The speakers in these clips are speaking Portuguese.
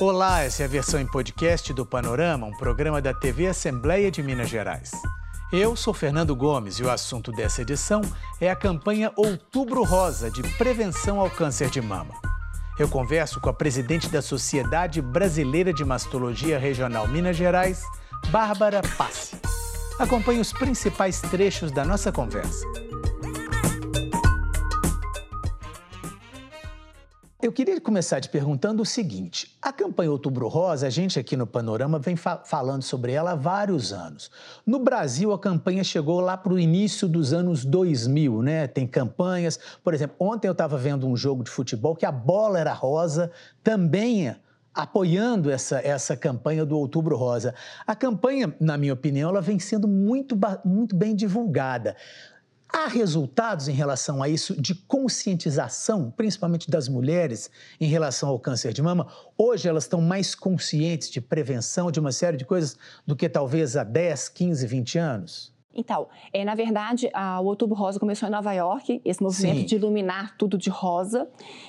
Olá, essa é a versão em podcast do Panorama, um programa da TV Assembleia de Minas Gerais. Eu sou Fernando Gomes e o assunto dessa edição é a campanha Outubro Rosa de prevenção ao câncer de mama. Eu converso com a presidente da Sociedade Brasileira de Mastologia Regional Minas Gerais, Bárbara Passi. Acompanhe os principais trechos da nossa conversa. Eu queria começar te perguntando o seguinte: a campanha Outubro Rosa, a gente aqui no Panorama vem fa falando sobre ela há vários anos. No Brasil, a campanha chegou lá para o início dos anos 2000, né? Tem campanhas, por exemplo, ontem eu estava vendo um jogo de futebol que a bola era rosa, também apoiando essa, essa campanha do Outubro Rosa. A campanha, na minha opinião, ela vem sendo muito, muito bem divulgada. Há resultados em relação a isso de conscientização, principalmente das mulheres, em relação ao câncer de mama? Hoje elas estão mais conscientes de prevenção de uma série de coisas do que talvez há 10, 15, 20 anos? Então, é, na verdade, a, o Outubro Rosa começou em Nova York, esse movimento sim. de iluminar tudo de rosa,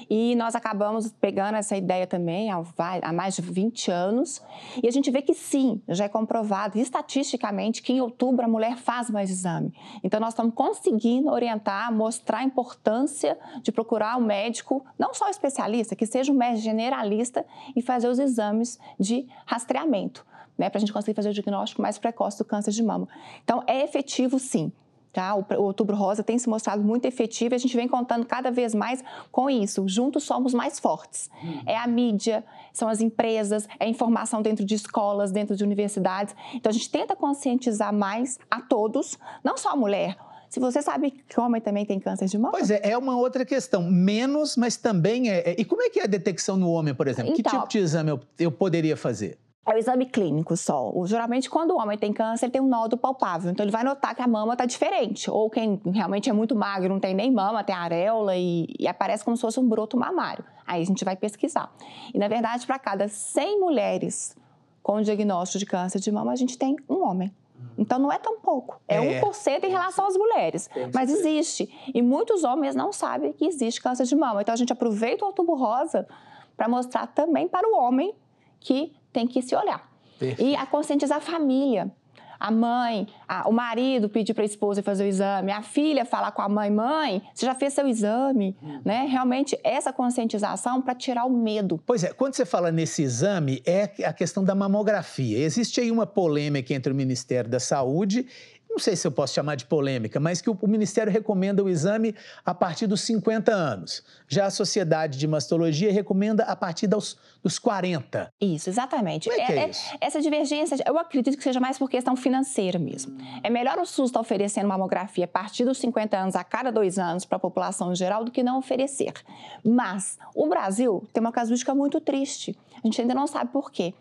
e nós acabamos pegando essa ideia também há, há, mais de 20 anos, e a gente vê que sim, já é comprovado estatisticamente que em outubro a mulher faz mais exame. Então, nós estamos conseguindo orientar, mostrar a importância de procurar um médico, não só especialista, que seja um médico generalista e fazer os exames de rastreamento né, para a gente conseguir fazer o diagnóstico mais precoce do câncer de mama. Então, é efetivo sim. Tá? O, o Outubro Rosa tem se mostrado muito efetivo e a gente vem contando cada vez mais com isso. Juntos somos mais fortes. Hum. É a mídia, são as empresas, é a informação dentro de escolas, dentro de universidades. Então a gente tenta conscientizar mais a todos, não só a mulher. Se você sabe que homem também tem câncer de mama. Pois é, é uma outra questão. Menos, mas também é. é e como é que é a detecção no homem, por exemplo? Então, que tipo de exame eu, eu poderia fazer? É o exame clínico só. Geralmente, quando o homem tem câncer, ele tem um nódulo palpável. Então, ele vai notar que a mama está diferente. Ou quem realmente é muito magro, não tem nem mama, tem areola e, e, aparece como se fosse um broto mamário. Aí a gente vai pesquisar. E, na verdade, para cada 100 mulheres com diagnóstico de câncer de mama, a gente tem um homem. Então, não é tão pouco. É, é 1% em relação às mulheres. Mas existe. E muitos homens não sabem que existe câncer de mama. Então, a gente aproveita o outubro rosa para mostrar também para o homem que tem que se olhar. Perfeito. E a conscientizar a família. A mãe, a, o marido pedir para a esposa fazer o exame, a filha falar com a mãe, mãe, você já fez seu exame, hum. né? Realmente essa conscientização para tirar o medo. Pois é, quando você fala nesse exame é a questão da mamografia. Existe aí uma polêmica entre o Ministério da Saúde não sei se eu posso chamar de polêmica, mas que o, o, Ministério recomenda o exame a partir dos 50 anos. Já a Sociedade de Mastologia recomenda a partir dos, dos 40. Isso, exatamente. Como é, é, é, é isso? Essa divergência, eu acredito que seja mais por questão financeira mesmo. É melhor o SUS estar oferecendo mamografia a partir dos 50 anos, a cada dois anos, para a população em geral, do que não oferecer. Mas o Brasil tem uma casuística muito triste. A gente ainda não sabe por quê.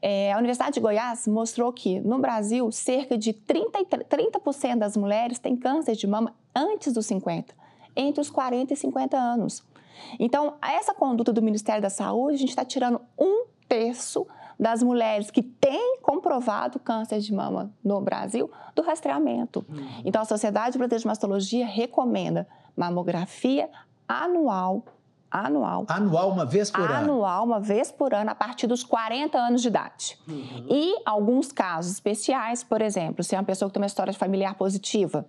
É, a Universidade de Goiás mostrou que no Brasil cerca de 30, 30% das mulheres têm câncer de mama antes dos 50, entre os 40 e 50 anos. Então, essa conduta do Ministério da Saúde, a gente está tirando um terço das mulheres que têm comprovado câncer de mama no Brasil do rastreamento. Uhum. Então, a Sociedade Brasileira de Mastologia recomenda mamografia anual anual. Anual, uma vez por anual, ano? Anual, uma vez por ano, a partir dos 40 anos de idade. Uhum. E alguns casos especiais, por exemplo, se é uma pessoa que tem uma história familiar positiva,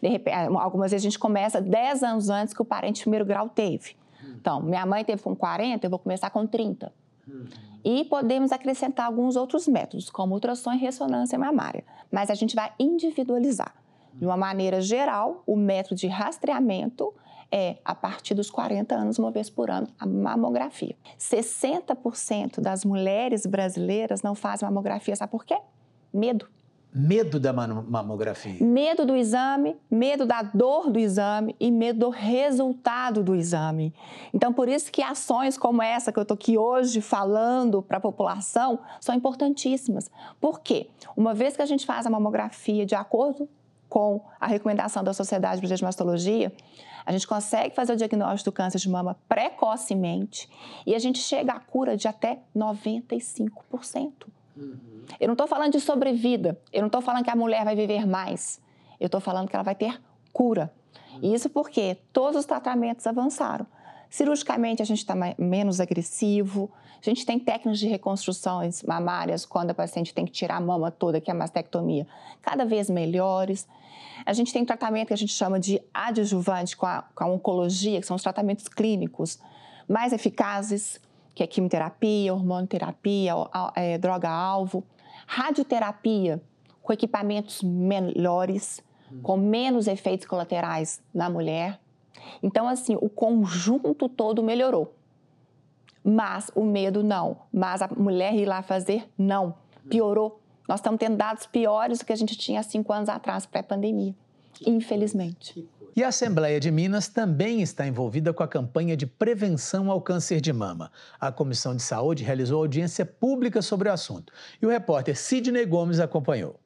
de repente, algumas vezes a gente começa 10 anos antes que o parente de primeiro grau teve. Uhum. Então, minha mãe teve com 40, eu vou começar com 30. Uhum. E podemos acrescentar alguns outros métodos, como ultrassom e ressonância mamária. Mas a gente vai individualizar. De uma maneira geral, o método de rastreamento é, a partir dos 40 anos, uma vez por ano, a mamografia. 60% das mulheres brasileiras não fazem mamografia, sabe por quê? Medo. Medo da mamografia. Medo do exame, medo da dor do exame e medo do resultado do exame. Então, por isso que ações como essa que eu estou aqui hoje falando para a população são importantíssimas. Por quê? Uma vez que a gente faz a mamografia de acordo com a recomendação da Sociedade Brasileira de Mastologia, a gente consegue fazer o diagnóstico do câncer de mama precocemente e a gente chega à cura de até 95%. Uhum. Eu não estou falando de sobrevida, eu não estou falando que a mulher vai viver mais, eu estou falando que ela vai ter cura. Uhum. Isso porque todos os tratamentos avançaram. Cirurgicamente, a gente está menos agressivo. A gente tem técnicas de reconstruções mamárias quando a paciente tem que tirar a mama toda, que é a mastectomia, cada vez melhores. A gente tem tratamento que a gente chama de adjuvante com a, com a oncologia, que são os tratamentos clínicos mais eficazes, que é quimioterapia, hormonoterapia, é, droga-alvo, radioterapia com equipamentos melhores, com menos efeitos colaterais na mulher. Então, assim, o conjunto todo melhorou. Mas o medo não. Mas a mulher ir lá fazer, não. Piorou. Nós estamos tendo dados piores do que a gente tinha cinco anos atrás, pré-pandemia. Infelizmente. E a Assembleia de Minas também está envolvida com a campanha de prevenção ao câncer de mama. A Comissão de Saúde realizou audiência pública sobre o assunto e o repórter Sidney Gomes acompanhou.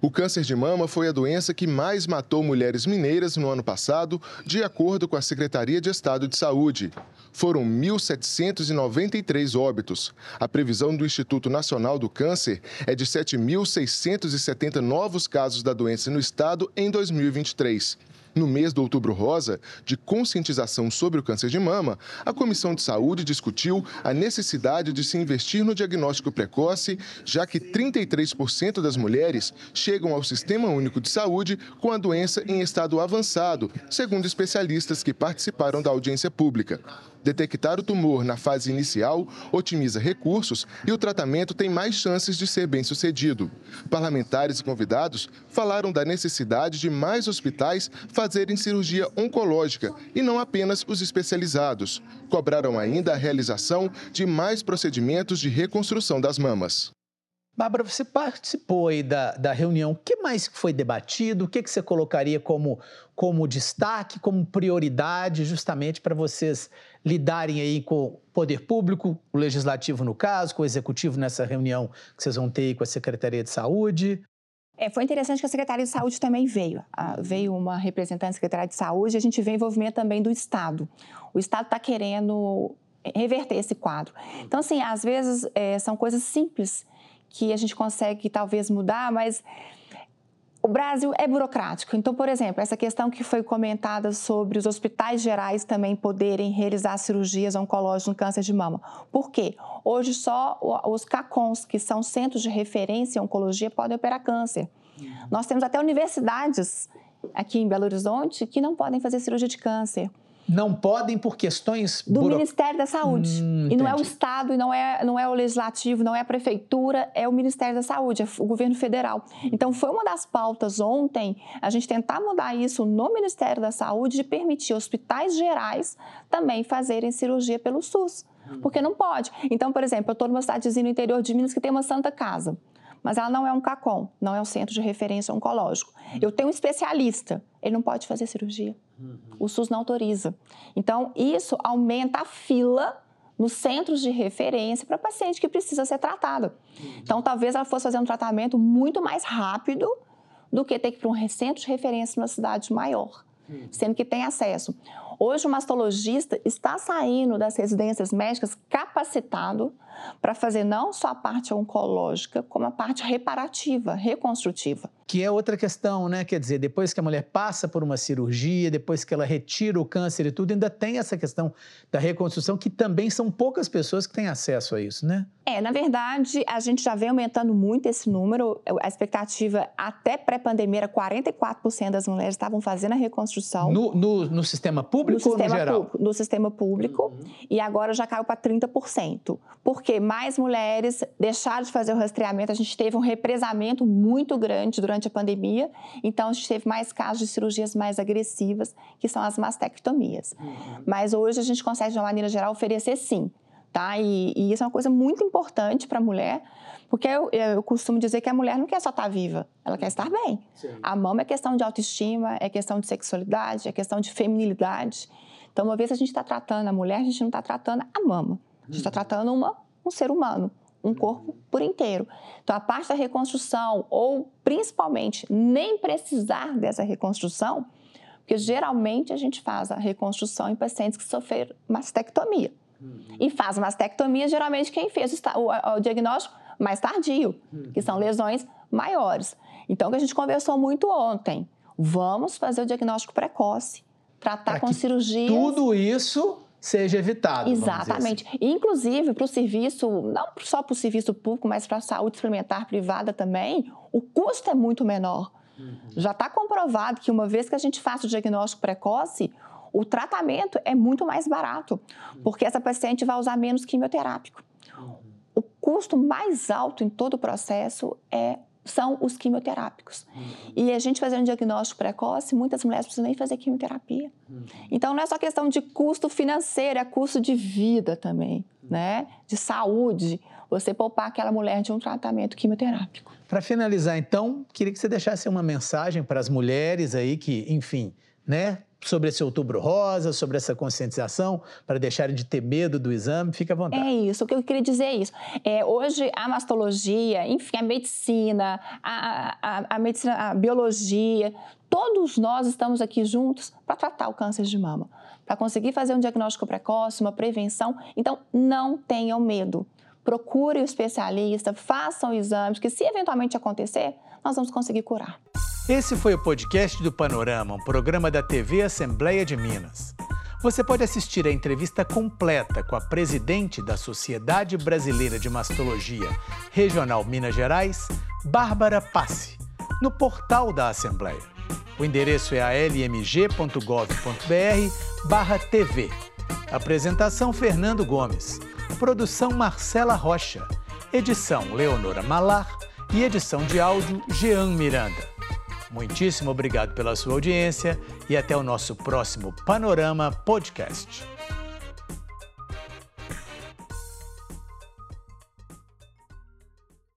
O câncer de mama foi a doença que mais matou mulheres mineiras no ano passado, de acordo com a Secretaria de Estado de Saúde. Foram 1.793 óbitos. A previsão do Instituto Nacional do Câncer é de 7.670 novos casos da doença no estado em 2023. No mês do Outubro Rosa, de conscientização sobre o câncer de mama, a Comissão de Saúde discutiu a necessidade de se investir no diagnóstico precoce, já que 33% das mulheres chegam ao Sistema Único de Saúde com a doença em estado avançado, segundo especialistas que participaram da audiência pública. Detectar o tumor na fase inicial otimiza recursos e o tratamento tem mais chances de ser bem sucedido. Parlamentares e convidados falaram da necessidade de mais hospitais fazerem cirurgia oncológica e não apenas os especializados. Cobraram ainda a realização de mais procedimentos de reconstrução das mamas. Bárbara, você participou aí da, da reunião. O que mais foi debatido? O que, que você colocaria como, como destaque, como prioridade, justamente para vocês lidarem aí com o poder público, o legislativo no caso, com o executivo nessa reunião que vocês vão ter aí com a Secretaria de Saúde? É, foi interessante que a Secretaria de Saúde também veio. Ah, veio uma representante da Secretaria de Saúde e a gente vê envolvimento também do Estado. O Estado está querendo reverter esse quadro. Então, assim, às vezes é, são coisas simples que a gente consegue talvez mudar, mas o Brasil é burocrático. Então, por exemplo, essa questão que foi comentada sobre os hospitais gerais também poderem realizar cirurgias oncológicas no câncer de mama. Por quê? Hoje só os CACONs, que são centros de referência em oncologia, podem operar câncer. Nós temos até universidades aqui em Belo Horizonte que não podem fazer cirurgia de câncer não podem por questões do buro... Ministério da Saúde. Hum, e não é o Estado, e não é, não é o Legislativo, não é a Prefeitura, é o Ministério da Saúde, é o governo federal. Então, foi uma das pautas ontem a gente tentar mudar isso no Ministério da Saúde de permitir hospitais gerais também fazerem cirurgia pelo SUS. Porque não pode. Então, por exemplo, eu estou numa cidadezinha no interior de Minas que tem uma Santa Casa mas ela não é um CACOM, não é um centro de referência oncológico. Eu tenho um especialista, ele não pode fazer cirurgia. Uhum. O SUS não autoriza. Então, isso aumenta a fila nos centros de referência para paciente que precisa ser tratado. Uhum. Então, talvez ela fosse fazer um tratamento muito mais rápido do que ter que ir para um centro de referência numa cidade maior, uhum. sendo que tem acesso. Hoje, o mastologista está saindo das residências médicas capacitado para fazer não só a parte oncológica, como a parte reparativa, reconstrutiva. Que é outra questão, né? Quer dizer, depois que a mulher passa por uma cirurgia, depois que ela retira o câncer e tudo, ainda tem essa questão da reconstrução, que também são poucas pessoas que têm acesso a isso, né? É, na verdade, a gente já vem aumentando muito esse número. A expectativa até pré-pandemia era 44% das mulheres estavam fazendo a reconstrução. No, no, no sistema público no sistema ou no geral? Público, no sistema público. Uhum. E agora já caiu para 30%. Porque mais mulheres deixaram de fazer o rastreamento. A gente teve um represamento muito grande durante a pandemia. Então, a gente teve mais casos de cirurgias mais agressivas, que são as mastectomias. Uhum. Mas hoje a gente consegue, de uma maneira geral, oferecer sim tá? E, e isso é uma coisa muito importante para a mulher, porque eu, eu, costumo dizer que a mulher não quer só estar tá viva, ela quer estar bem. Sim. A mama é questão de autoestima, é questão de sexualidade, é questão de feminilidade. Então, uma vez a gente está tratando a mulher, a gente não está tratando a mama, a gente está uhum. tratando uma, um ser humano, um corpo por inteiro. Então, a parte da reconstrução, ou principalmente nem precisar dessa reconstrução, porque geralmente a gente faz a reconstrução em pacientes que sofreram mastectomia. Uhum. E faz mastectomia, geralmente quem fez o, o, diagnóstico mais tardio, uhum. que são lesões maiores. Então, o que a gente conversou muito ontem, vamos fazer o diagnóstico precoce, tratar pra com cirurgia. Tudo isso seja evitado. Exatamente. Assim. Inclusive, para o serviço, não só para o serviço público, mas para a saúde suplementar privada também, o custo é muito menor. Uhum. Já está comprovado que uma vez que a gente faça o diagnóstico precoce, o tratamento é muito mais barato, uhum. porque essa paciente vai usar menos quimioterápico. Uhum. O custo mais alto em todo o processo é são os quimioterápicos. Uhum. E a gente fazendo um diagnóstico precoce, muitas mulheres precisam nem fazer quimioterapia. Uhum. Então não é só questão de custo financeiro, é custo de vida também, uhum. né? De saúde. Você poupar aquela mulher de um tratamento quimioterápico. Para finalizar, então, queria que você deixasse uma mensagem para as mulheres aí que, enfim, né, sobre esse outubro rosa, sobre essa conscientização, para deixarem de ter medo do exame, fica à vontade. É isso, o que eu queria dizer é isso. É, hoje a mastologia, enfim, a medicina, a, a, a, medicina, a biologia, todos nós estamos aqui juntos para tratar o câncer de mama, para conseguir fazer um diagnóstico precoce, uma prevenção. Então, não tenham medo. Procure o especialista, façam exames, que se eventualmente acontecer, nós vamos conseguir curar. Esse foi o podcast do Panorama, um programa da TV Assembleia de Minas. Você pode assistir a entrevista completa com a presidente da Sociedade Brasileira de Mastologia Regional Minas Gerais, Bárbara Passe, no portal da Assembleia. O endereço é almg.gov.br/tv. Apresentação Fernando Gomes. Produção Marcela Rocha. Edição Leonora Malar e edição de áudio Jean Miranda. Muitíssimo obrigado pela sua audiência e até o nosso próximo Panorama Podcast.